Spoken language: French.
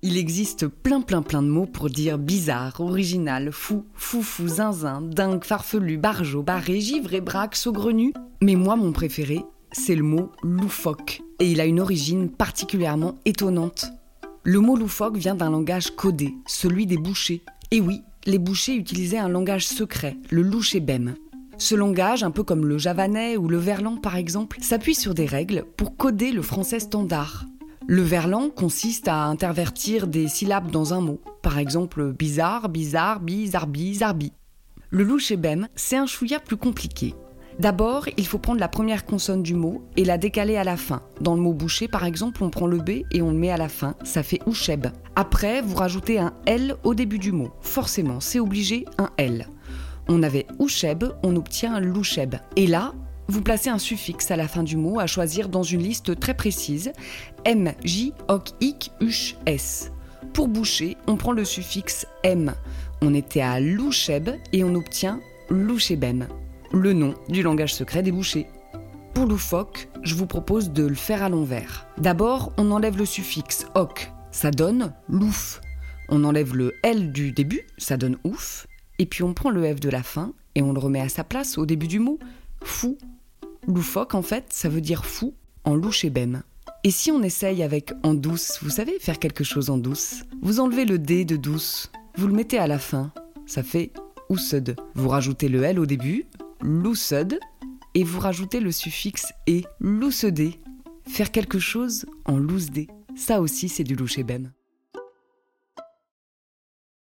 Il existe plein plein plein de mots pour dire bizarre, original, fou, foufou, zinzin, dingue, farfelu, barjot, barré, givré, braque, saugrenu. Mais moi, mon préféré, c'est le mot loufoque. Et il a une origine particulièrement étonnante. Le mot loufoque vient d'un langage codé, celui des bouchers. Et oui, les bouchers utilisaient un langage secret, le louchébem. Ce langage, un peu comme le javanais ou le verlan par exemple, s'appuie sur des règles pour coder le français standard. Le verlan consiste à intervertir des syllabes dans un mot. Par exemple, bizarre, bizarre, bizarbi, zarbi. Le louchébem, c'est un chouïa plus compliqué. D'abord, il faut prendre la première consonne du mot et la décaler à la fin. Dans le mot boucher, par exemple, on prend le B et on le met à la fin. Ça fait oucheb. Après, vous rajoutez un L au début du mot. Forcément, c'est obligé, un L. On avait oucheb, on obtient loucheb. Et là, vous placez un suffixe à la fin du mot à choisir dans une liste très précise M, J, Oc, Ic, Uch, S. Pour boucher, on prend le suffixe M. On était à loucheb et on obtient louchebem, le nom du langage secret des bouchers. Pour loufoque, je vous propose de le faire à l'envers. D'abord, on enlève le suffixe oc, ça donne louf. On enlève le L du début, ça donne ouf. Et puis on prend le F de la fin et on le remet à sa place au début du mot, fou Loufoque, en fait, ça veut dire fou en louchébem. Et si on essaye avec en douce, vous savez, faire quelque chose en douce? Vous enlevez le D de douce, vous le mettez à la fin, ça fait oussed. Vous rajoutez le L au début, loussed, et vous rajoutez le suffixe et, loussed. Faire quelque chose en lousdé. Ça aussi, c'est du louchébem.